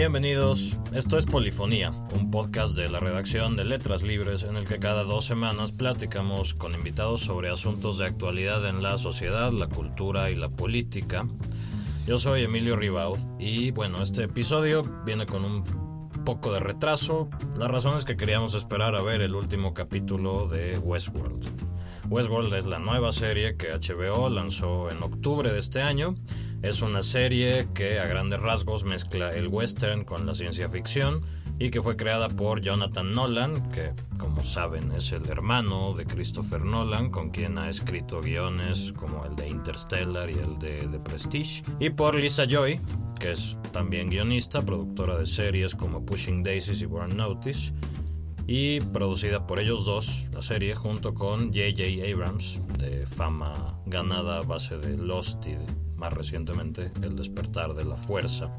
Bienvenidos, esto es Polifonía, un podcast de la redacción de Letras Libres en el que cada dos semanas platicamos con invitados sobre asuntos de actualidad en la sociedad, la cultura y la política. Yo soy Emilio Ribaud y bueno, este episodio viene con un poco de retraso. La razón es que queríamos esperar a ver el último capítulo de Westworld. Westworld es la nueva serie que HBO lanzó en octubre de este año. Es una serie que a grandes rasgos mezcla el western con la ciencia ficción y que fue creada por Jonathan Nolan, que como saben es el hermano de Christopher Nolan, con quien ha escrito guiones como el de Interstellar y el de Prestige, y por Lisa Joy, que es también guionista, productora de series como Pushing Daisies y Burn Notice, y producida por ellos dos, la serie, junto con J.J. Abrams, de fama ganada a base de Lost y más recientemente El despertar de la fuerza.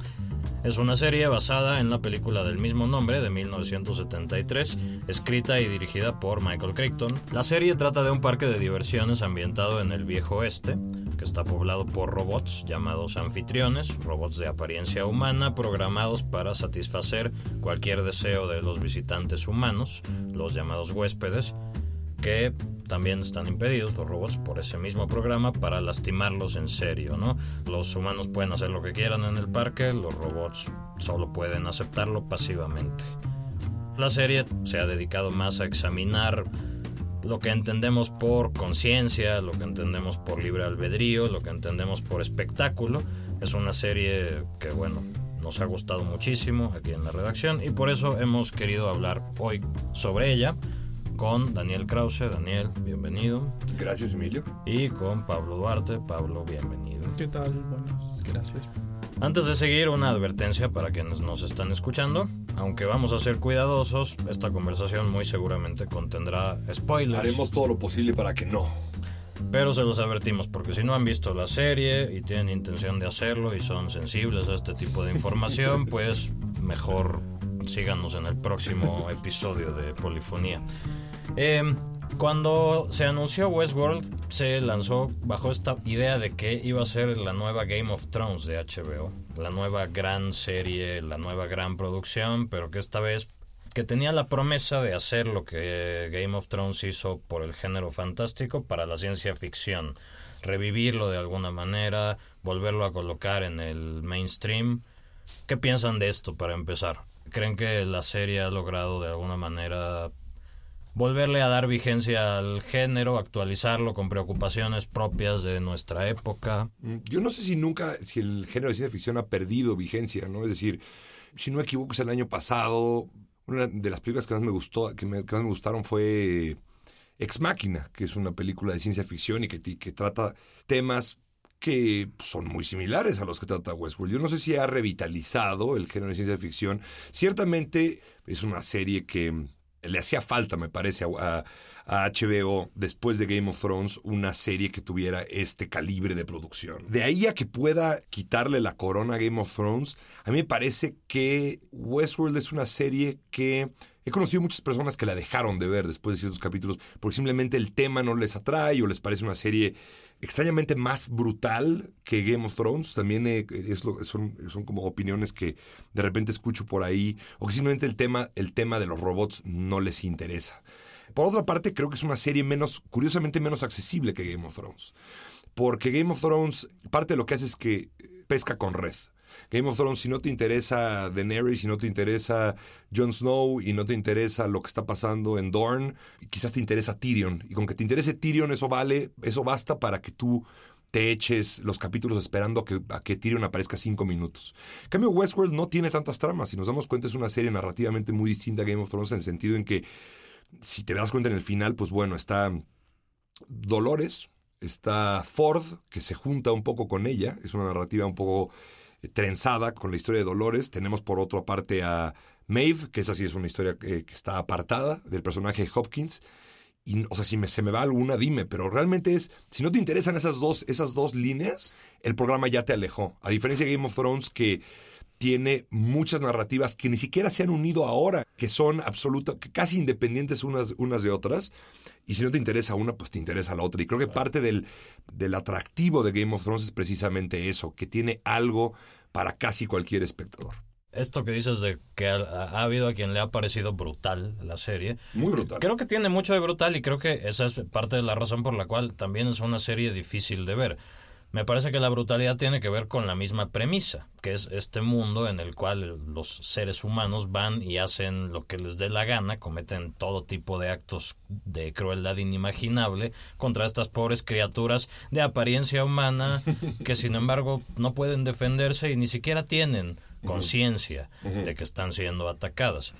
Es una serie basada en la película del mismo nombre de 1973, escrita y dirigida por Michael Crichton. La serie trata de un parque de diversiones ambientado en el viejo oeste, que está poblado por robots llamados anfitriones, robots de apariencia humana programados para satisfacer cualquier deseo de los visitantes humanos, los llamados huéspedes, que también están impedidos los robots por ese mismo programa para lastimarlos en serio, ¿no? Los humanos pueden hacer lo que quieran en el parque, los robots solo pueden aceptarlo pasivamente. La serie se ha dedicado más a examinar lo que entendemos por conciencia, lo que entendemos por libre albedrío, lo que entendemos por espectáculo. Es una serie que, bueno, nos ha gustado muchísimo aquí en la redacción y por eso hemos querido hablar hoy sobre ella con Daniel Krause. Daniel, bienvenido. Gracias, Emilio. Y con Pablo Duarte. Pablo, bienvenido. ¿Qué tal? Buenas, gracias. Antes de seguir, una advertencia para quienes nos están escuchando. Aunque vamos a ser cuidadosos, esta conversación muy seguramente contendrá spoilers. Haremos todo lo posible para que no. Pero se los advertimos porque si no han visto la serie y tienen intención de hacerlo y son sensibles a este tipo de información, pues mejor síganos en el próximo episodio de Polifonía. Em, cuando se anunció Westworld, se lanzó bajo esta idea de que iba a ser la nueva Game of Thrones de HBO, la nueva gran serie, la nueva gran producción, pero que esta vez que tenía la promesa de hacer lo que Game of Thrones hizo por el género fantástico para la ciencia ficción, revivirlo de alguna manera, volverlo a colocar en el mainstream. ¿Qué piensan de esto para empezar? ¿Creen que la serie ha logrado de alguna manera volverle a dar vigencia al género, actualizarlo con preocupaciones propias de nuestra época. Mm, yo no sé si nunca, si el género de ciencia ficción ha perdido vigencia, ¿no? Es decir, si no me equivoco, es el año pasado, una de las películas que más me gustó, que, más me gustaron fue Ex Máquina, que es una película de ciencia ficción y que, que trata temas que son muy similares a los que trata Westworld. Yo no sé si ha revitalizado el género de ciencia ficción. Ciertamente es una serie que le hacía falta, me parece, a, HBO después de Game of Thrones una serie que tuviera este calibre de producción. De ahí a que pueda quitarle la corona a Game of Thrones, a mí me parece que Westworld es una serie que he conocido muchas personas que la dejaron de ver después de ciertos capítulos porque simplemente el tema no les atrae o les parece una serie extrañamente más brutal que Game of Thrones. También eh, son, son, como opiniones que de repente escucho por ahí, o que simplemente el tema, el tema de los robots no les interesa. Por otra parte, creo que es una serie menos, curiosamente menos accesible que Game of Thrones. Porque Game of Thrones, parte de lo que hace es que pesca con red. Game of Thrones, si no te interesa Daenerys, si no te interesa Jon Snow y no te interesa lo que está pasando en Dorne, quizás te interesa Tyrion. Y con que te interese Tyrion, eso vale, eso basta para que tú te eches los capítulos esperando a que, a que Tyrion aparezca cinco minutos. En cambio, Westworld no tiene tantas tramas. Si nos damos cuenta, es una serie narrativamente muy distinta a Game of Thrones en el sentido en que, si te das cuenta en el final, pues bueno, está Dolores, está Ford, que se junta un poco con ella. Es una narrativa un poco trenzada con la historia de Dolores. Tenemos por otra parte a Maeve, que esa sí es una historia que, está apartada del personaje Hopkins. Y, o sea, si me, se me va alguna, dime, pero realmente es, si no te interesan esas dos, esas dos líneas, el programa ya te alejó. A diferencia de Game of Thrones, que tiene muchas narrativas que ni siquiera se han unido ahora, que son absolutas, que casi independientes unas, unas de otras. Y si no te interesa una, pues te interesa la otra. Y creo que parte del, del atractivo de Game of Thrones es precisamente eso, que tiene algo para casi cualquier espectador. esto que dices de que ha, ha, habido a quien le ha parecido brutal la serie. Muy brutal. Creo que tiene mucho de brutal y creo que esa es parte de la razón por la cual también es una serie difícil de ver. Me parece que la brutalidad tiene que ver con la misma premisa, que es este mundo en el cual los seres humanos van y hacen lo que les dé la gana, cometen todo tipo de actos de crueldad inimaginable contra estas pobres criaturas de apariencia humana que sin embargo no pueden defenderse y ni siquiera tienen conciencia de que están siendo atacadas.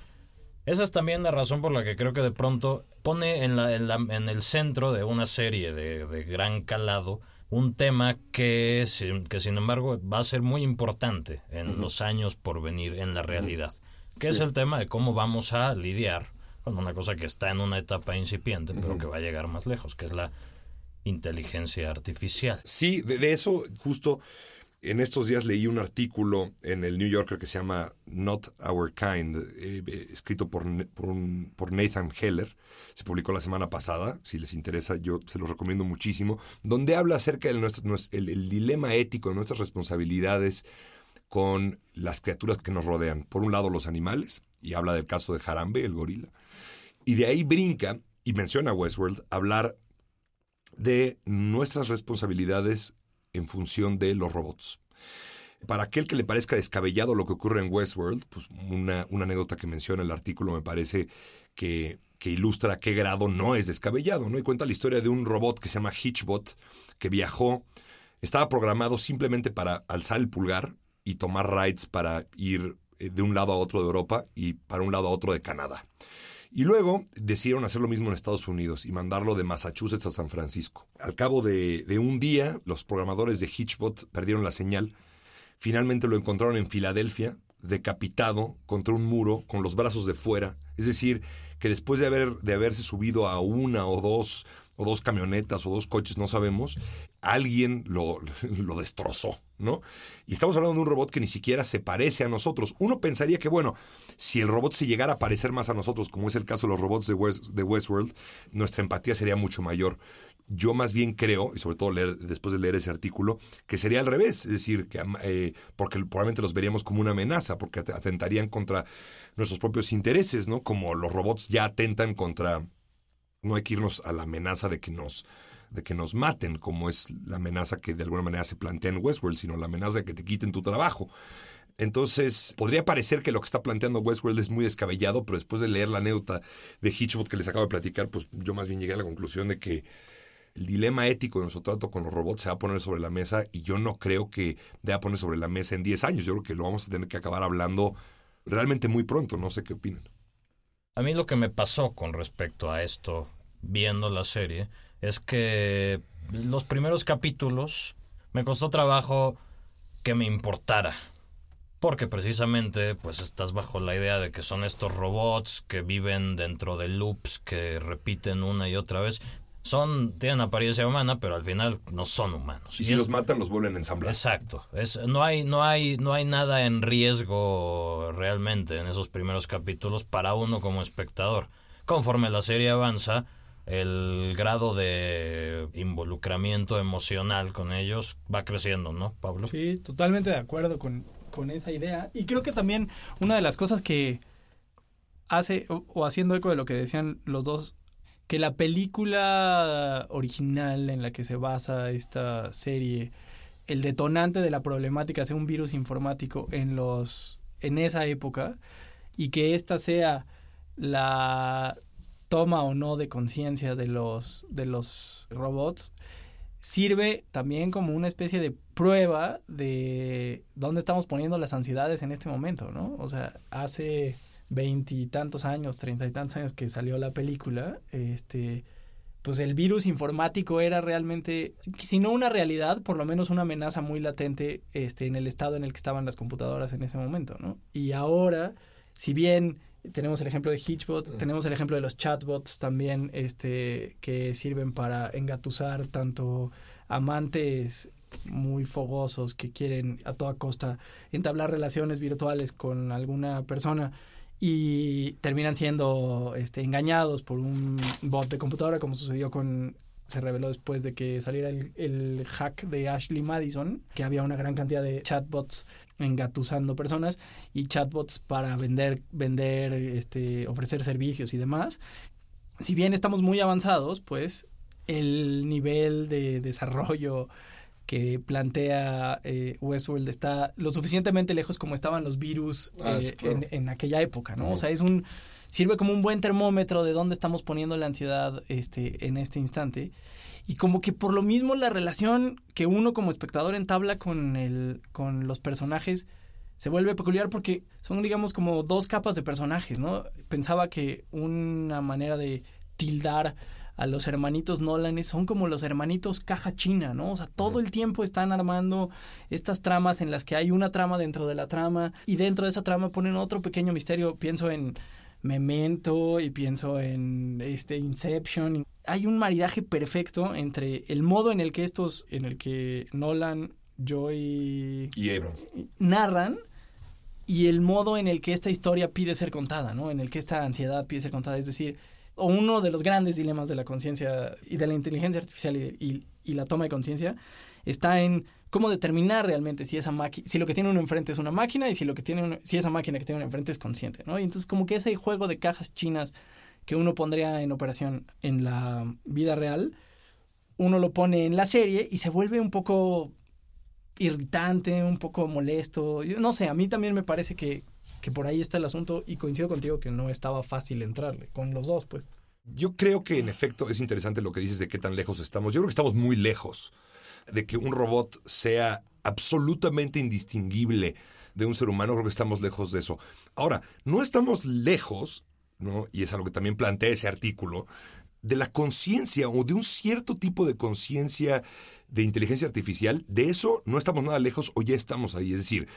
Esa es también la razón por la que creo que de pronto pone en, la, en, la, en el centro de una serie de, de gran calado un tema que, que sin embargo va a ser muy importante en uh -huh. los años por venir en la realidad, que sí. es el tema de cómo vamos a lidiar con una cosa que está en una etapa incipiente, pero uh -huh. que va a llegar más lejos, que es la inteligencia artificial. Sí, de, de eso justo en estos días leí un artículo en el New Yorker que se llama Not Our Kind, eh, eh, escrito por, por, un, por, Nathan Heller. Se publicó la semana pasada. Si les interesa, yo se los recomiendo muchísimo. Donde habla acerca del dilema ético de nuestras responsabilidades con las criaturas que nos rodean. Por un lado, los animales, y habla del caso de Harambe, el gorila. Y de ahí brinca y menciona Westworld hablar de nuestras responsabilidades en función de los robots. Para aquel que le parezca descabellado lo que ocurre en Westworld, pues una, anécdota que menciona el artículo me parece que, ilustra qué grado no es descabellado, ¿no? Y cuenta la historia de un robot que se llama Hitchbot, que viajó, estaba programado simplemente para alzar el pulgar y tomar rides para ir eh, de un lado a otro de Europa y para un lado a otro de Canadá. Y luego decidieron hacer lo mismo en Estados Unidos y mandarlo de Massachusetts a San Francisco. Al cabo de, un día, los programadores de Hitchbot perdieron la señal. Finalmente lo encontraron en Filadelfia, decapitado contra un muro, con los brazos de fuera. Es decir, que después de, haber, de haberse subido a una o dos o dos camionetas o dos coches, no sabemos, alguien lo, lo, destrozó, ¿no? Y estamos hablando de un robot que ni siquiera se parece a nosotros. Uno pensaría que, bueno, si el robot se llegara a parecer más a nosotros, como es el caso de los robots de, West, de Westworld, nuestra empatía sería mucho mayor. Yo más bien creo, y sobre todo leer, después de leer ese artículo, que sería al revés, es decir, que eh, porque probablemente los veríamos como una amenaza, porque atentarían contra nuestros propios intereses, ¿no? Como los robots ya atentan contra no hay que irnos a la amenaza de que nos de que nos maten, como es la amenaza que de alguna manera se plantea en Westworld, sino la amenaza de que te quiten tu trabajo. Entonces, podría parecer que lo que está planteando Westworld es muy descabellado, pero después de leer la anécdota de Hitchbot que les acabo de platicar, pues yo más bien llegué a la conclusión de que el dilema ético de nuestro trato con los robots se va a poner sobre la mesa y yo no creo que deba poner sobre la mesa en 10 años. Yo creo que lo vamos a tener que acabar hablando realmente muy pronto. No sé qué opinan. A mí lo que me pasó con respecto a esto, viendo la serie, es que los primeros capítulos me costó trabajo que me importara. Porque precisamente pues estás bajo la idea de que son estos robots que viven dentro de loops que repiten una y otra vez. Son, tienen apariencia humana, pero al final no son humanos. Y, y si es, los matan, los vuelven a ensamblar. Exacto. Es, no, hay, no, hay, no hay nada en riesgo realmente en esos primeros capítulos para uno como espectador. Conforme la serie avanza, el grado de involucramiento emocional con ellos va creciendo, ¿no, Pablo? Sí, totalmente de acuerdo con, con esa idea. Y creo que también una de las cosas que hace, o, o haciendo eco de lo que decían los dos que la película original en la que se basa esta serie, el detonante de la problemática sea un virus informático en los en esa época y que esta sea la toma o no de conciencia de los de los robots sirve también como una especie de prueba de dónde estamos poniendo las ansiedades en este momento, ¿no? O sea, hace veintitantos años, treinta y tantos años que salió la película, este, pues el virus informático era realmente, si no una realidad, por lo menos una amenaza muy latente este, en el estado en el que estaban las computadoras en ese momento, ¿no? Y ahora, si bien tenemos el ejemplo de Hitchbot, uh -huh. tenemos el ejemplo de los chatbots también, este, que sirven para engatusar tanto amantes muy fogosos que quieren a toda costa entablar relaciones virtuales con alguna persona y terminan siendo este, engañados por un bot de computadora como sucedió con se reveló después de que saliera el, hack de Ashley Madison, que había una gran cantidad de chatbots engatusando personas y chatbots para vender, vender, este, ofrecer servicios y demás. Si bien estamos muy avanzados, pues el nivel de desarrollo que plantea eh, Westworld está lo suficientemente lejos como estaban los virus Ah, eh, sí, claro. en, en aquella época, ¿no? O sea, es un sirve como un buen termómetro de dónde estamos poniendo la ansiedad este, en este instante. Y como que por lo mismo la relación que uno como espectador entabla con, el, con los personajes se vuelve peculiar porque son, digamos, como dos capas de personajes, ¿no? Pensaba que una manera de tildar a los hermanitos Nolan son como los hermanitos caja china, ¿no? O sea, todo el tiempo están armando estas tramas en las que hay una trama dentro de la trama y dentro de esa trama ponen otro pequeño misterio. Pienso en Memento y pienso en este Inception. Hay un maridaje perfecto entre el modo en el que estos, en el que Nolan, Joy Y Abrams. narran y el modo en el que esta historia pide ser contada, ¿no? En el que esta ansiedad pide ser contada. Es decir, o uno de los grandes dilemas de la conciencia y de la inteligencia artificial y, la toma de conciencia está en cómo determinar realmente si esa si lo que tiene uno enfrente es una máquina y si lo que tiene si esa máquina que tiene uno enfrente es consciente, ¿no? Y entonces como que ese juego de cajas chinas que uno pondría en operación en la vida real, uno lo pone en la serie y se vuelve un poco irritante, un poco molesto. Yo no sé, a mí también me parece que, que por ahí está el asunto y coincido contigo que no estaba fácil entrarle con los dos, pues. Yo creo que en efecto es interesante lo que dices de qué tan lejos estamos. Yo creo que estamos muy lejos de que un robot sea absolutamente indistinguible de un ser humano. Creo que estamos lejos de eso. Ahora, no estamos lejos, ¿no? Y es algo que también plantea ese artículo, de la conciencia o de un cierto tipo de conciencia de inteligencia artificial. De eso no estamos nada lejos o ya estamos ahí. Es decir,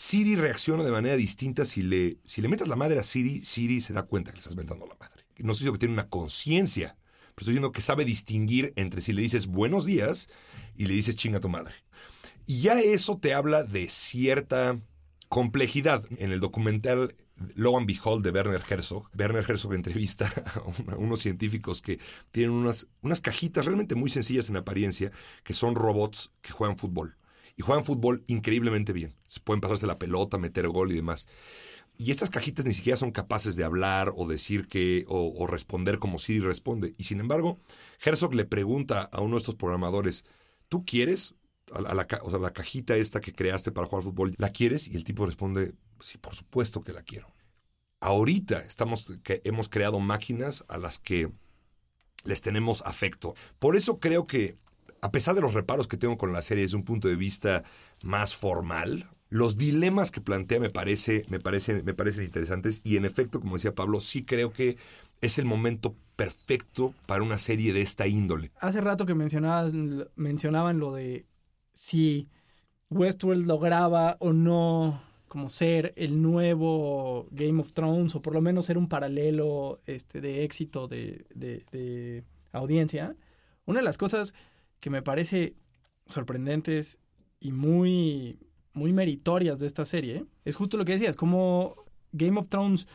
Siri reacciona de manera distinta si le, si le metes la madre a Siri, Siri se da cuenta que le estás mentando la madre. No diciendo que tiene una conciencia, pero estoy diciendo que sabe distinguir entre si le dices buenos días y le dices chinga tu madre. Y ya eso te habla de cierta complejidad. En el documental Lo and Behold de Werner Herzog, Werner Herzog entrevista a, unos científicos que tienen unas, unas cajitas realmente muy sencillas en apariencia, que son robots que juegan fútbol. Y juegan fútbol increíblemente bien. Se pueden pasarse la pelota, meter gol y demás. Y estas cajitas ni siquiera son capaces de hablar o decir que, o, responder como Siri responde. Y sin embargo, Herzog le pregunta a uno de estos programadores, ¿tú quieres a la, o sea, la cajita esta que creaste para jugar fútbol? ¿La quieres? Y el tipo responde, sí, por supuesto que la quiero. Ahorita estamos, que hemos creado máquinas a las que les tenemos afecto. Por eso creo que, a pesar de los reparos que tengo con la serie desde un punto de vista más formal, los dilemas que plantea me, parece, me, parece, me parecen interesantes y en efecto, como decía Pablo, sí creo que es el momento perfecto para una serie de esta índole. Hace rato que mencionabas, mencionaban lo de si Westworld lograba o no como ser el nuevo Game of Thrones o por lo menos ser un paralelo este, de éxito de, de, de audiencia. Una de las cosas que me parece sorprendentes y muy muy meritorias de esta serie, es justo lo que decías, como Game of Thrones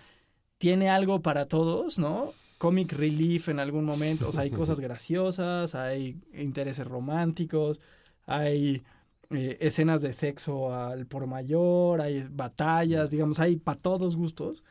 tiene algo para todos, ¿no? Comic relief en algún momento, o sea, hay cosas graciosas, hay intereses románticos, hay eh, escenas de sexo al por mayor, hay batallas, digamos, hay para todos gustos,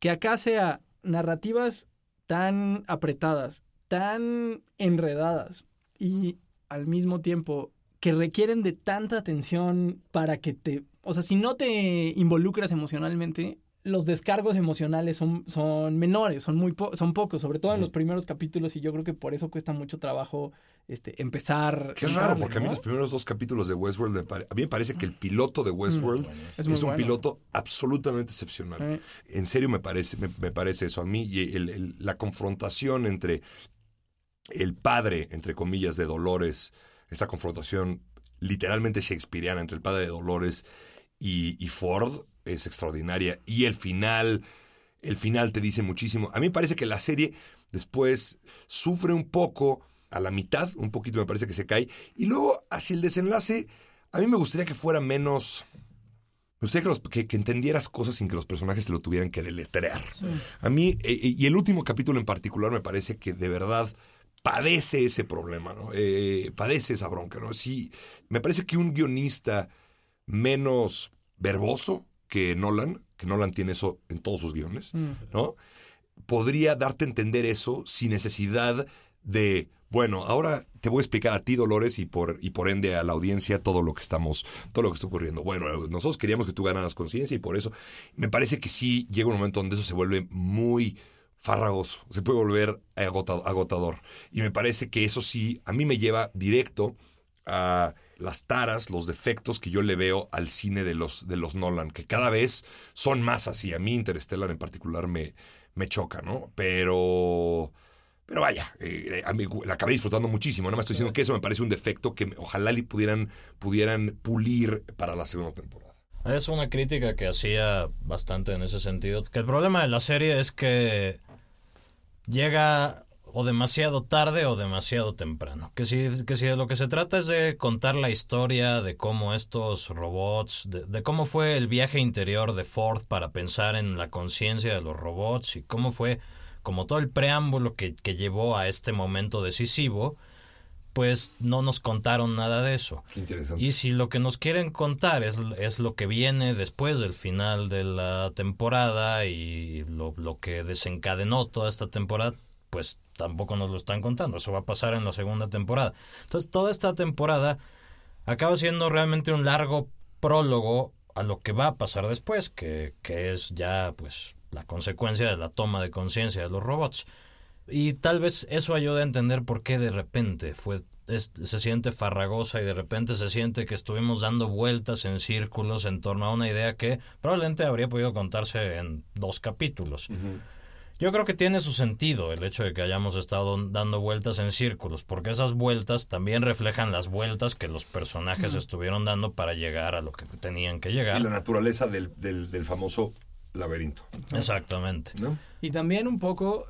que acá sea narrativas tan apretadas, tan enredadas y al mismo tiempo que requieren de tanta atención para que te... O sea, si no te involucras emocionalmente, los descargos emocionales son, son menores, son muy po son pocos, sobre todo en los primeros capítulos y yo creo que por eso cuesta mucho trabajo este, empezar. Qué raro, porque ¿no? a mí los primeros dos capítulos de Westworld, me a mí me parece que el piloto de Westworld mm, es, es, un bueno. piloto absolutamente excepcional. Eh. En serio me parece, me, me, parece eso a mí y el, el, la confrontación entre el padre, entre comillas, de Dolores, esa confrontación literalmente shakespeariana entre el padre de Dolores y, y, Ford es extraordinaria. Y el final, el final te dice muchísimo. A mí me parece que la serie después sufre un poco a la mitad, un poquito me parece que se cae. Y luego, hacia el desenlace, a mí me gustaría que fuera menos... Me gustaría que, los, que, que, entendieras cosas sin que los personajes te lo tuvieran que deletrear. Sí. A mí, eh, y el último capítulo en particular me parece que de verdad padece ese problema, ¿no? Eh, padece esa bronca, ¿no? Sí, me parece que un guionista menos verboso que Nolan, que Nolan tiene eso en todos sus guiones, ¿no? Podría darte a entender eso sin necesidad de, bueno, ahora te voy a explicar a ti, Dolores, y por, y por ende a la audiencia todo lo que estamos, todo lo que está ocurriendo. Bueno, nosotros queríamos que tú ganaras conciencia y por eso me parece que sí llega un momento donde eso se vuelve muy farragoso, se puede volver agotador. Y me parece que eso sí, a mí me lleva directo a las taras, los defectos que yo le veo al cine de los, de los Nolan, que cada vez son más así. A mí Interstellar en particular me, me choca, ¿no? Pero... Pero vaya, eh, la acabé disfrutando muchísimo. No me estoy diciendo que eso me parece un defecto que ojalá le pudieran, pudieran pulir para la segunda temporada. Es una crítica que hacía bastante en ese sentido. Que el problema de la serie es que llega o demasiado tarde o demasiado temprano. Que si, que si de lo que se trata es de contar la historia de cómo estos robots, de, cómo fue el viaje interior de Ford para pensar en la conciencia de los robots y cómo fue como todo el preámbulo que, que llevó a este momento decisivo, pues no nos contaron nada de eso. interesante. Y si lo que nos quieren contar es, es, lo que viene después del final de la temporada y lo, lo, que desencadenó toda esta temporada, pues tampoco nos lo están contando. Eso va a pasar en la segunda temporada. Entonces, toda esta temporada acaba siendo realmente un largo prólogo a lo que va a pasar después, que, que es ya pues la consecuencia de la toma de conciencia de los robots. Y tal vez eso ayude a entender por qué de repente fue se siente farragosa y de repente se siente que estuvimos dando vueltas en círculos en torno a una idea que probablemente habría podido contarse en dos capítulos. Yo creo que tiene su sentido el hecho de que hayamos estado dando vueltas en círculos, porque esas vueltas también reflejan las vueltas que los personajes estuvieron dando para llegar a lo que tenían que llegar. Y la naturaleza del, del, famoso laberinto. Exactamente. Y también un poco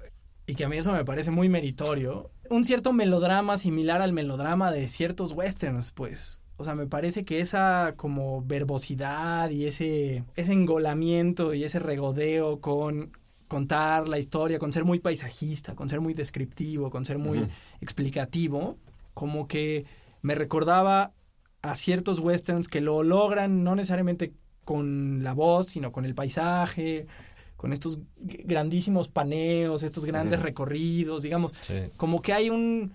y que a mí eso me parece muy meritorio, un cierto melodrama similar al melodrama de ciertos westerns, pues. O sea, me parece que esa como verbosidad y ese, ese engolamiento y ese regodeo con contar la historia, con ser muy paisajista, con ser muy descriptivo, con ser muy explicativo, como que me recordaba a ciertos westerns que lo logran no necesariamente con la voz, sino con el paisaje, con estos grandísimos paneos, estos grandes recorridos, digamos, como que hay un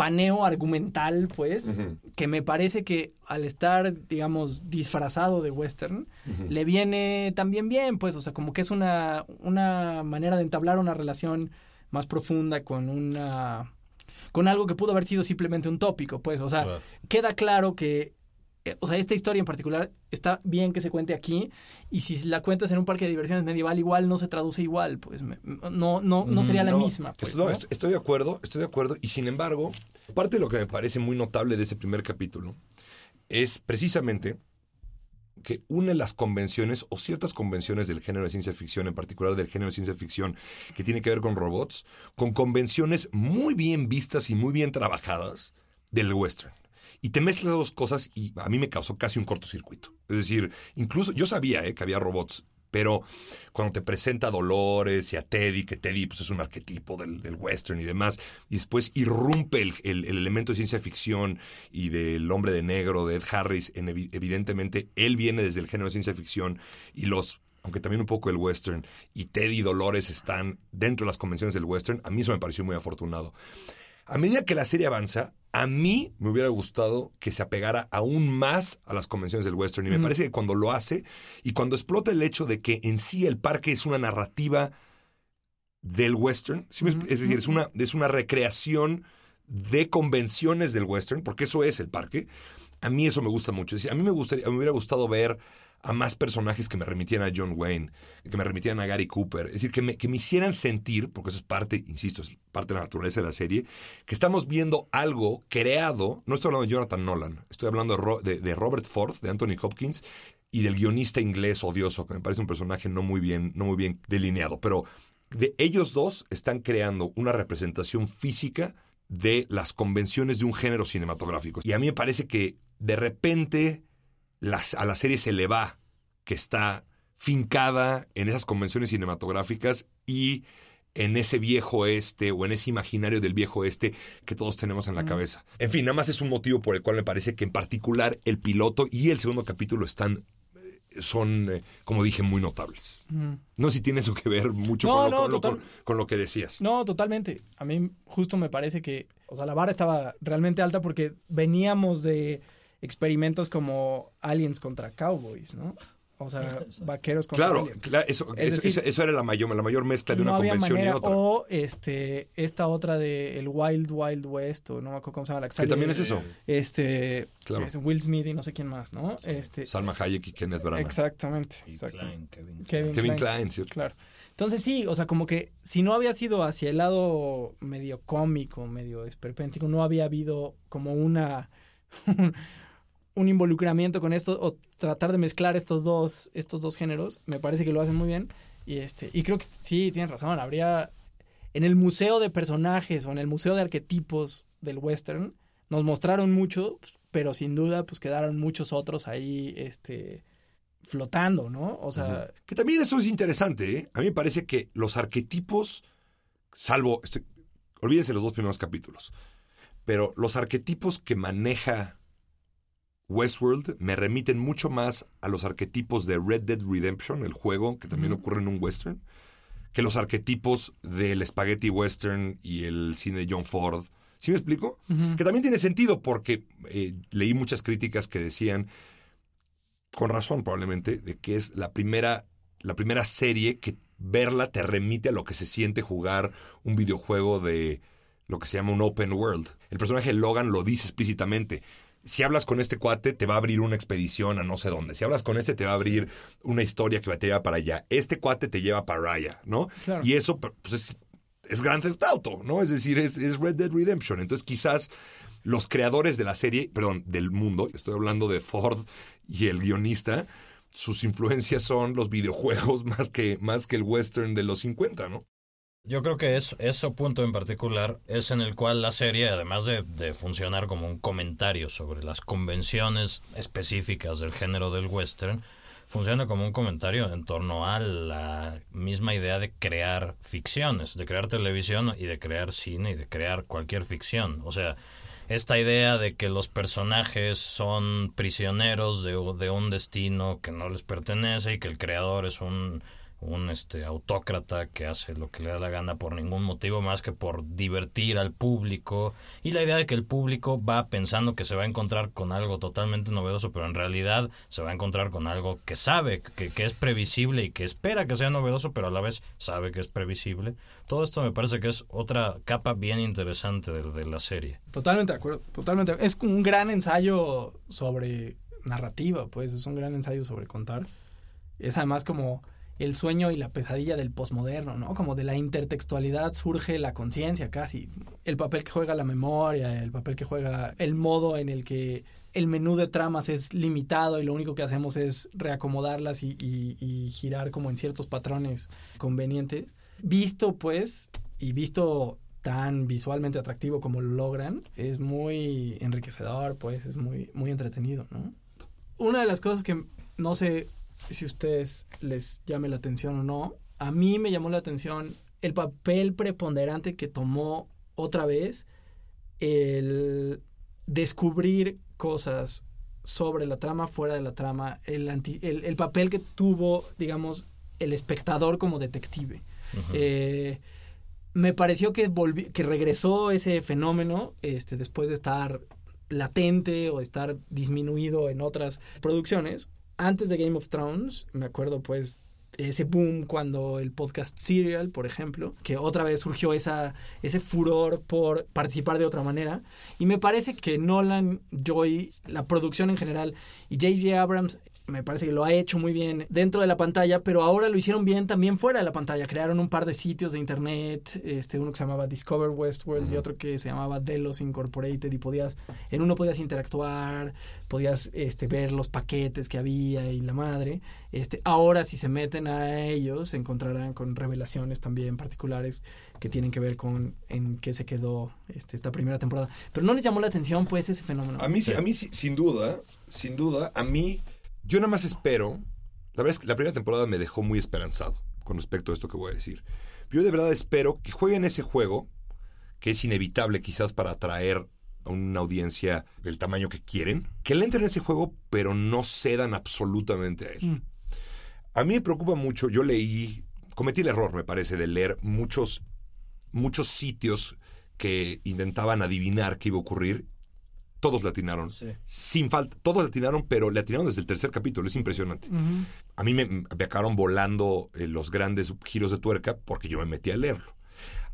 paneo argumental, pues, que me parece que al estar, digamos, disfrazado de western, le viene también bien, pues, o sea, como que es una, una manera de entablar una relación más profunda con una con algo que pudo haber sido simplemente un tópico, pues, o sea, queda claro que o sea, esta historia en particular está bien que se cuente aquí y si la cuentas en un parque de diversiones medieval igual no se traduce igual, pues no no no sería la misma. Pues, estoy, de acuerdo, estoy de acuerdo y sin embargo, parte de lo que me parece muy notable de ese primer capítulo es precisamente que une las convenciones o ciertas convenciones del género de ciencia ficción, en particular del género de ciencia ficción que tiene que ver con robots, con convenciones muy bien vistas y muy bien trabajadas del western. Y te mezclas las dos cosas y a mí me causó casi un cortocircuito. Es decir, incluso yo sabía eh, que había robots, pero cuando te presenta a Dolores y a Teddy, que Teddy pues, es un arquetipo del, western y demás, y después irrumpe el, elemento de ciencia ficción y del hombre de negro de Ed Harris, en, evidentemente él viene desde el género de ciencia ficción y los aunque también un poco el western, y Teddy y Dolores están dentro de las convenciones del western, a mí eso me pareció muy afortunado. A medida que la serie avanza, a mí me hubiera gustado que se apegara aún más a las convenciones del western. Y me parece que cuando lo hace y cuando explota el hecho de que en sí el parque es una narrativa del western, es decir, es una, es una recreación de convenciones del western, porque eso es el parque. A mí eso me gusta mucho. a mí me, gustaría, me hubiera gustado ver a más personajes que me remitían a John Wayne, que me remitían a Gary Cooper. Es decir, que me, que me hicieran sentir, porque eso es parte, insisto, es parte de la naturaleza de la serie, que estamos viendo algo creado. No estoy hablando de Jonathan Nolan, estoy hablando de, de, Robert Ford, de Anthony Hopkins, y del guionista inglés odioso, que me parece un personaje no muy bien, no muy bien delineado. Pero de ellos dos están creando una representación física de las convenciones de un género cinematográfico. Y a mí me parece que de repente a la serie se le va, que está fincada en esas convenciones cinematográficas y en ese viejo este o en ese imaginario del viejo este que todos tenemos en la cabeza. En fin, nada más es un motivo por el cual me parece que en particular el piloto y el segundo capítulo están son, eh, como dije, muy notables. No sé si tiene eso que ver mucho No, con, lo, no, con lo- total. con- con lo que decías. No, totalmente. A mí justo me parece que, o sea, la vara estaba realmente alta porque veníamos de experimentos como aliens contra cowboys, ¿no? O sea, vaqueros contra Claro, aliens. cla- eso, Es eso, decir, eso- eso era la mayor, la mayor mezcla de no una había convención manera. y otra. O este, esta otra de el Wild Wild West, o no me acuerdo cómo se llama la que que también es eso. Este, Claro. es Will Smith y no sé quién más, ¿no? Este, Salma Hayek y Kenneth Branagh. exactamente. Exactamente. Klein, Kevin. Kevin, Kevin Kline. Klein, ¿cierto? Claro. Entonces sí, o sea, como que si no había sido hacia el lado medio cómico, medio esperpéntico, no había habido como una un involucramiento con esto o tratar de mezclar estos dos estos dos géneros, me parece que lo hacen muy bien y este y creo que sí tienes razón, habría en el museo de personajes o en el museo de arquetipos del western nos mostraron mucho, pues, pero sin duda pues quedaron muchos otros ahí este flotando, ¿no? O sea, Que también eso es interesante, ¿eh? A mí me parece que los arquetipos, salvo, estoy- olvídense los dos primeros capítulos, pero los arquetipos que maneja Westworld me remiten mucho más a los arquetipos de Red Dead Redemption, el juego, que también ocurre en un western, que los arquetipos del spaghetti western y el cine de John Ford. ¿Sí me explico? Que también tiene sentido porque eh, leí muchas críticas que decían con razón probablemente, de que es la primera, la primera serie que verla te remite a lo que se siente jugar un videojuego de lo que se llama un open world. El personaje Logan lo dice explícitamente. Si hablas con este cuate, te va a abrir una expedición a no sé dónde. Si hablas con este, te va a abrir una historia que te lleva para allá. Este cuate te lleva para allá, ¿no? Claro. Y eso pues, es, es Grand Theft Auto, ¿no? Es decir, es, es Red Dead Redemption. Entonces, quizás los creadores de la serie, perdón, del mundo, estoy hablando de Ford y el guionista, sus influencias son los videojuegos más que, más que el western de los 50, ¿no? Yo creo que es, ese punto en particular es en el cual la serie, además de, de funcionar como un comentario sobre las convenciones específicas del género del western, funciona como un comentario en torno a la misma idea de crear ficciones, de crear televisión y de crear cine y de crear cualquier ficción. O sea, esta idea de que los personajes son prisioneros de, de un destino que no les pertenece y que el creador es un un este autócrata que hace lo que le da la gana por ningún motivo más que por divertir al público y la idea de que el público va pensando que se va a encontrar con algo totalmente novedoso pero en realidad se va a encontrar con algo que sabe que, que es previsible y que espera que sea novedoso pero a la vez sabe que es previsible todo esto me parece que es otra capa bien interesante de, de la serie Totalmente de acuerdo, totalmente. Es un gran ensayo sobre narrativa, pues es un gran ensayo sobre contar. Es además como el sueño y la pesadilla del posmoderno, ¿no? Como de la intertextualidad surge la conciencia casi. El papel que juega la memoria, el papel que juega el modo en el que el menú de tramas es limitado y lo único que hacemos es reacomodarlas y, girar como en ciertos patrones convenientes. Visto pues, y visto tan visualmente atractivo como lo logran, es muy enriquecedor, pues es muy, muy entretenido, ¿no? Una de las cosas que no sé si a ustedes les llame la atención o no, a mí me llamó la atención el papel preponderante que tomó otra vez el descubrir cosas sobre la trama, fuera de la trama, el, anti- el, el papel que tuvo, digamos, el espectador como detective. Eh, me pareció que, volvi- que regresó ese fenómeno este, después de estar latente o estar disminuido en otras producciones. Antes de Game of Thrones, me acuerdo pues ese boom cuando el podcast Serial, por ejemplo, que otra vez surgió esa, ese furor por participar de otra manera. Y me parece que Nolan, Joy, la producción en general y J.J. Abrams me parece que lo ha hecho muy bien dentro de la pantalla, pero ahora lo hicieron bien también fuera de la pantalla. Crearon un par de sitios de internet, este uno que se llamaba Discover Westworld y otro que se llamaba Delos Incorporated y podías en uno podías interactuar, podías este ver los paquetes que había y la madre. Este, ahora si se meten a ellos se encontrarán con revelaciones también particulares que tienen que ver con en qué se quedó este, esta primera temporada. Pero no les llamó la atención pues ese fenómeno. A mí, sí- a mí sí, sin duda, sin duda, a mí, yo nada más espero, la verdad es que la primera temporada me dejó muy esperanzado con respecto a esto que voy a decir, Yo de verdad espero que jueguen ese juego, que es inevitable quizás para atraer a una audiencia del tamaño que quieren, que le entren en ese juego, pero no cedan absolutamente a él. A mí me preocupa mucho, yo leí, cometí el error, me parece, de leer muchos, muchos sitios que intentaban adivinar qué iba a ocurrir. Todos le atinaron. Sin falta. Todos le atinaron, pero le atinaron desde el tercer capítulo. Es impresionante. A mí me, me acabaron volando eh, los grandes giros de tuerca porque yo me metí a leerlo.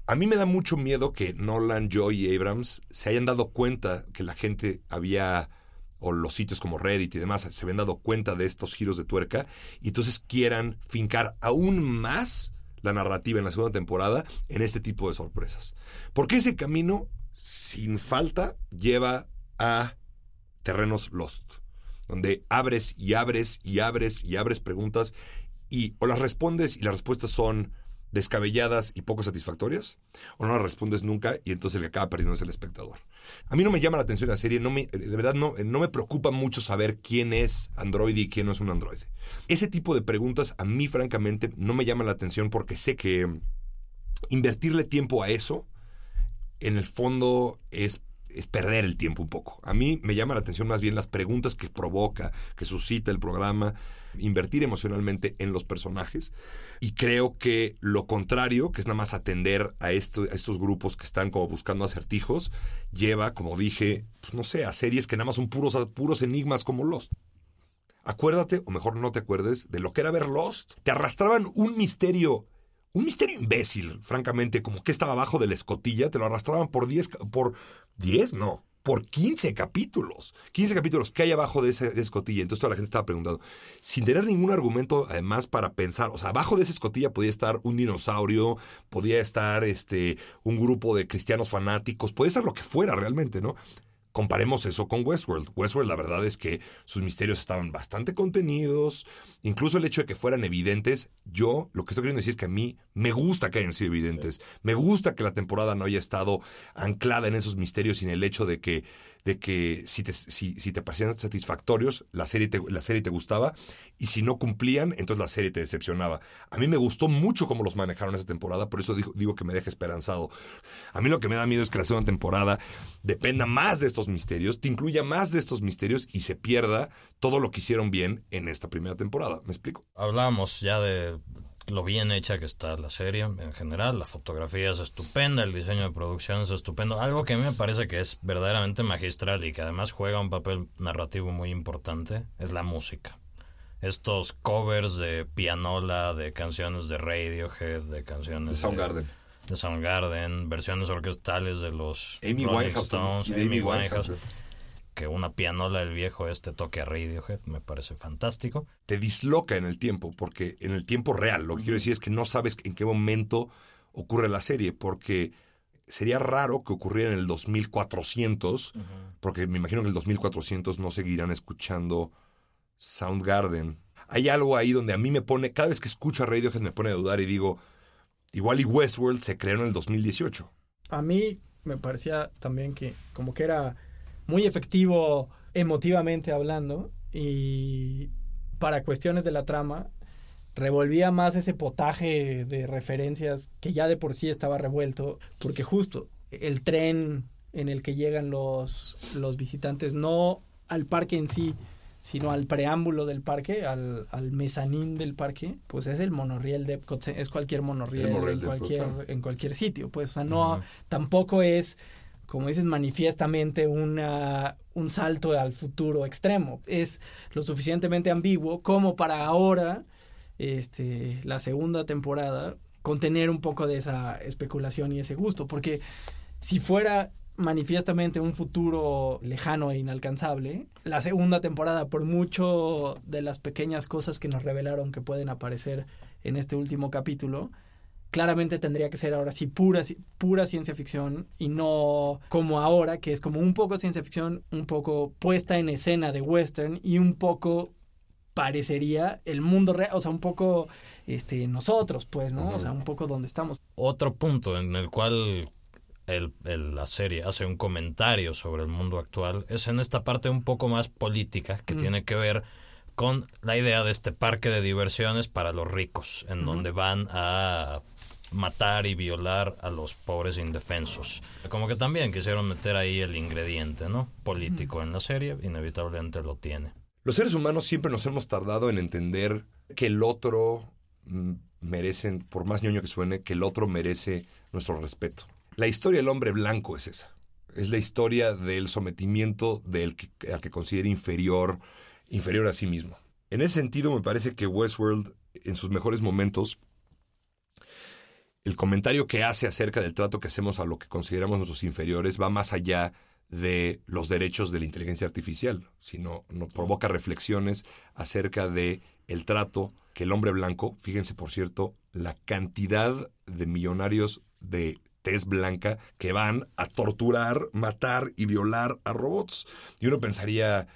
A mí me da mucho miedo que Nolan, Joy y Abrams se hayan dado cuenta que la gente había, o los sitios como Reddit y demás, se habían dado cuenta de estos giros de tuerca y entonces quieran fincar aún más la narrativa en la segunda temporada en este tipo de sorpresas. Porque ese camino, sin falta, lleva a terrenos lost, donde abres y abres y abres y abres preguntas y o las respondes y las respuestas son descabelladas y poco satisfactorias, o no las respondes nunca y entonces el que acaba perdiendo es el espectador. A mí no me llama la atención la serie, no me, de verdad no, no me preocupa mucho saber quién es Android y quién no es un Android. Ese tipo de preguntas a mí francamente no me llama la atención porque sé que invertirle tiempo a eso, en el fondo es es perder el tiempo un poco. A mí me llama la atención más bien las preguntas que provoca, que suscita el programa, invertir emocionalmente en los personajes. Y creo que lo contrario, que es nada más atender a, esto, a estos grupos que están como buscando acertijos, lleva, como dije, pues no sé, a series que nada más son puros, puros enigmas como Lost. Acuérdate, o mejor no te acuerdes, de lo que era ver Lost. Te arrastraban un misterio un misterio imbécil, francamente, como que estaba abajo de la escotilla, te lo arrastraban por 10, por 10, no, por 15 capítulos. 15 capítulos que hay abajo de esa, escotilla. Entonces toda la gente estaba preguntando, sin tener ningún argumento además para pensar, o sea, abajo de esa escotilla podía estar un dinosaurio, podía estar este, un grupo de cristianos fanáticos, podía estar lo que fuera realmente, ¿no? Comparemos eso con Westworld. Westworld la verdad es que sus misterios estaban bastante contenidos, incluso el hecho de que fueran evidentes, yo lo que estoy queriendo decir es que a mí me gusta que hayan sido evidentes, me gusta que la temporada no haya estado anclada en esos misterios sin el hecho de que de que si te, si, si te parecían satisfactorios, la serie, te, la serie te gustaba, y si no cumplían, entonces la serie te decepcionaba. A mí me gustó mucho cómo los manejaron esa temporada, por eso digo, digo que me deja esperanzado. A mí lo que me da miedo es que la segunda temporada dependa más de estos misterios, te incluya más de estos misterios y se pierda todo lo que hicieron bien en esta primera temporada. ¿Me explico? Hablábamos ya de lo bien hecha que está la serie en general, la fotografía es estupenda, el diseño de producción es estupendo, algo que a mí me parece que es verdaderamente magistral y que además juega un papel narrativo muy importante, es la música. Estos covers de pianola, de canciones de Radiohead, de canciones de Soundgarden. De, Soundgarden, versiones orquestales de los Amy Rolling Winehouse, Stones, Amy Amy Winehouse. Winehouse que una pianola del viejo este toque a Radiohead me parece fantástico. Te disloca en el tiempo, porque en el tiempo real, lo que quiero decir es que no sabes en qué momento ocurre la serie, porque sería raro que ocurriera en el 2400, porque me imagino que en el 2400 no seguirán escuchando Soundgarden. Hay algo ahí donde a mí me pone, cada vez que escucho a Radiohead me pone a dudar y digo, igual y Westworld se creó en el 2018. A mí me parecía también que como que era muy efectivo emotivamente hablando y para cuestiones de la trama revolvía más ese potaje de referencias que ya de por sí estaba revuelto porque justo el tren en el que llegan los, los visitantes no al parque en sí sino al preámbulo del parque, al, al mezanín del parque, pues es el monorriel de Epcot, es cualquier monorriel, en, cualquier, claro. en cualquier sitio, pues o sea, no, tampoco es como dices, manifiestamente una, un salto al futuro extremo. Es lo suficientemente ambiguo como para ahora, este, la segunda temporada, contener un poco de esa especulación y ese gusto. Porque si fuera manifiestamente un futuro lejano e inalcanzable, la segunda temporada, por mucho de las pequeñas cosas que nos revelaron que pueden aparecer en este último capítulo, claramente tendría que ser ahora sí pura, pura ciencia ficción y no como ahora, que es como un poco ciencia ficción, un poco puesta en escena de western y un poco parecería el mundo real, o sea, un poco este nosotros, pues, ¿no? O sea, un poco donde estamos. Otro punto en el cual el, el- la serie hace un comentario sobre el mundo actual es en esta parte un poco más política que tiene que ver con la idea de este parque de diversiones para los ricos, en donde van a matar y violar a los pobres indefensos. Como que también quisieron meter ahí el ingrediente, ¿no? Político en la serie, inevitablemente lo tiene. Los seres humanos siempre nos hemos tardado en entender que el otro mm, merece, por más ñoño que suene, que el otro merece nuestro respeto. La historia del hombre blanco es esa. Es la historia del sometimiento del que, al que considera inferior, inferior a sí mismo. En ese sentido, me parece que Westworld, en sus mejores momentos, el comentario que hace acerca del trato que hacemos a lo que consideramos nuestros inferiores va más allá de los derechos de la inteligencia artificial, sino nos provoca reflexiones acerca de el trato que el hombre blanco, fíjense por cierto, la cantidad de millonarios de tez blanca que van a torturar, matar y violar a robots. Y uno pensaría,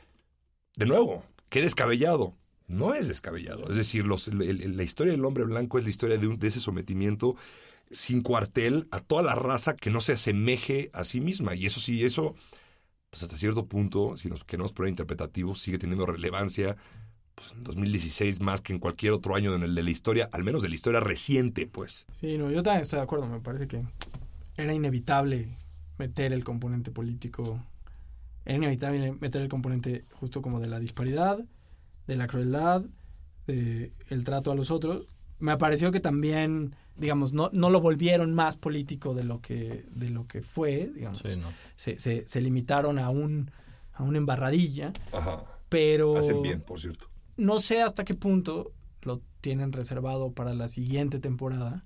de nuevo, qué descabellado. No es descabellado. Es decir, los, la historia del hombre blanco es la historia de, un, de ese sometimiento sin cuartel a toda la raza que no se asemeje a sí misma. Y eso sí, eso, pues hasta cierto punto, si nos queremos poner interpretativos, sigue teniendo relevancia pues, en 2016 más que en cualquier otro año en el de la historia, al menos de la historia reciente, pues. Sí, no, yo también estoy de acuerdo. Me parece que era inevitable meter el componente político. Era inevitable meter el componente justo como de la disparidad, de la crueldad, de el trato a los otros. Me pareció que también digamos, no, no lo volvieron más político de lo que, de lo que fue, digamos. se, se, se, limitaron a un, a una embarradilla. Ajá. Pero. Hacen bien, por cierto. No sé hasta qué punto lo tienen reservado para la siguiente temporada.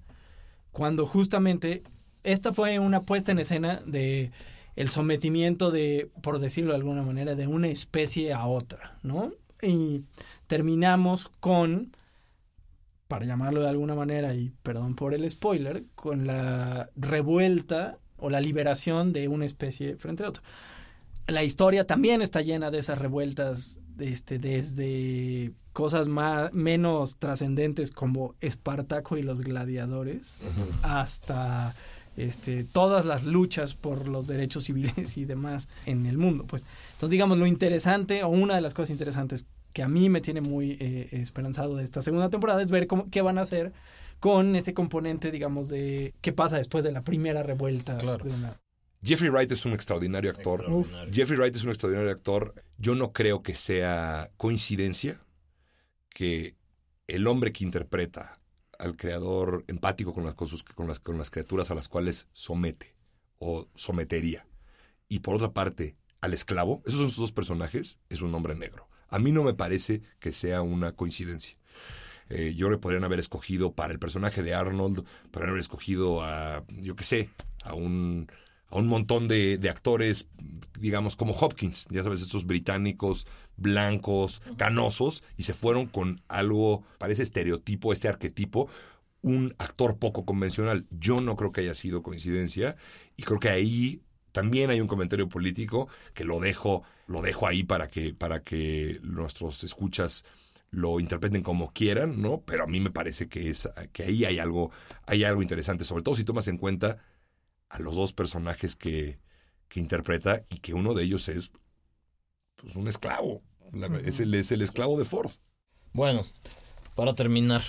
Cuando justamente esta fue una puesta en escena de el sometimiento de, por decirlo de alguna manera, de una especie a otra, ¿no? Y terminamos con para llamarlo de alguna manera, y perdón por el spoiler, con la revuelta o la liberación de una especie frente a otra. La historia también está llena de esas revueltas, este, desde cosas más, menos trascendentes como Espartaco y los gladiadores, hasta este, todas las luchas por los derechos civiles y demás en el mundo. Pues. Entonces, digamos, lo interesante, o una de las cosas interesantes que a mí me tiene muy eh, esperanzado de esta segunda temporada es ver cómo, qué van a hacer con ese componente, digamos, de qué pasa después de la primera revuelta. Claro. Jeffrey Wright es un extraordinario actor. Jeffrey Wright es un extraordinario actor. Yo no creo que sea coincidencia que el hombre que interpreta al creador empático con las, con, con, las, con las criaturas a las cuales somete o sometería, y por otra parte al esclavo, esos son sus dos personajes, es un hombre negro. A mí no me parece que sea una coincidencia. Eh, yo le podrían haber escogido para el personaje de Arnold, podrían haber escogido a, yo qué sé, a un, a un montón de, actores, digamos, como Hopkins, ya sabes, estos británicos blancos, canosos, y se fueron con algo, parece estereotipo, este arquetipo, un actor poco convencional. Yo no creo que haya sido coincidencia, y creo que ahí también hay un comentario político que lo dejo, lo dejo ahí para que, para que nuestros escuchas lo interpreten como quieran, ¿no? Pero a mí me parece que es que ahí hay algo, hay algo interesante, sobre todo si tomas en cuenta a los dos personajes que, que interpreta y que uno de ellos es pues, un esclavo. es, el, es el esclavo de Ford. Bueno, para terminar,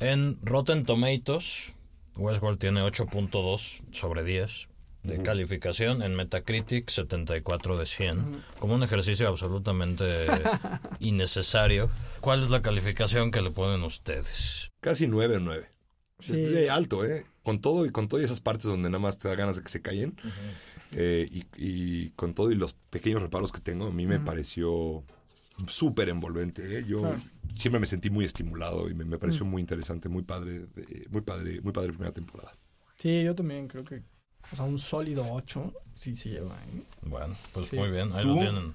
en Rotten Tomatoes, Westworld tiene 8.2 sobre 10 de calificación en Metacritic 74 de 100, como un ejercicio absolutamente innecesario. ¿Cuál es la calificación que le ponen ustedes? Casi 9 o 9. Sí. alto, ¿eh? Con todo y con todas esas partes donde nada más te da ganas de que se callen. Eh, y, con todo y los pequeños reparos que tengo, a mí me pareció súper envolvente. ¿eh? Yo siempre me sentí muy estimulado y me, pareció muy interesante, muy padre, eh, muy padre, muy padre primera temporada. Sí, yo también creo que o sea, un sólido 8 sí se lleva. ¿eh? Bueno, pues muy bien, ahí lo tienen.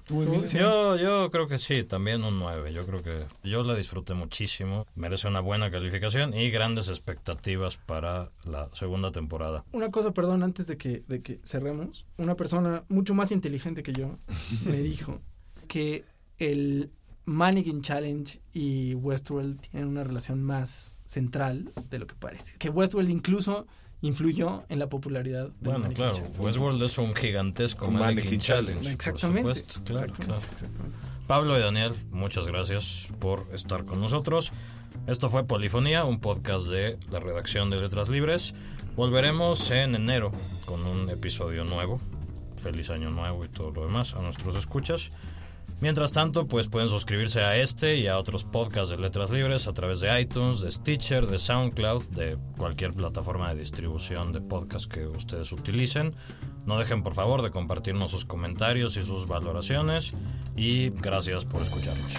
Yo, yo creo que sí, también un 9. Yo creo que yo la disfruté muchísimo. Merece una buena calificación y grandes expectativas para la segunda temporada. Una cosa, perdón, antes de que, de que cerremos. Una persona mucho más inteligente que yo me dijo que el Mannequin Challenge y Westworld tienen una relación más central de lo que parece. Que Westworld incluso influyó en la popularidad de Bueno, Mannequin claro, Challenge. Westworld es un gigantesco Mannequin, Mannequin Challenge. Challenge. por Exactamente. supuesto, claro, exactamente, claro. exactamente. Pablo y Daniel, muchas gracias por estar con nosotros. Esto fue Polifonía, un podcast de la redacción de Letras Libres. Volveremos en enero con un episodio nuevo. Feliz año nuevo y todo lo demás a nuestros escuchas. Mientras tanto, pues pueden suscribirse a este y a otros podcasts de Letras Libres a través de iTunes, de Stitcher, de SoundCloud, de cualquier plataforma de distribución de podcast que ustedes utilicen. No dejen por favor de compartirnos sus comentarios y sus valoraciones y gracias por escucharnos.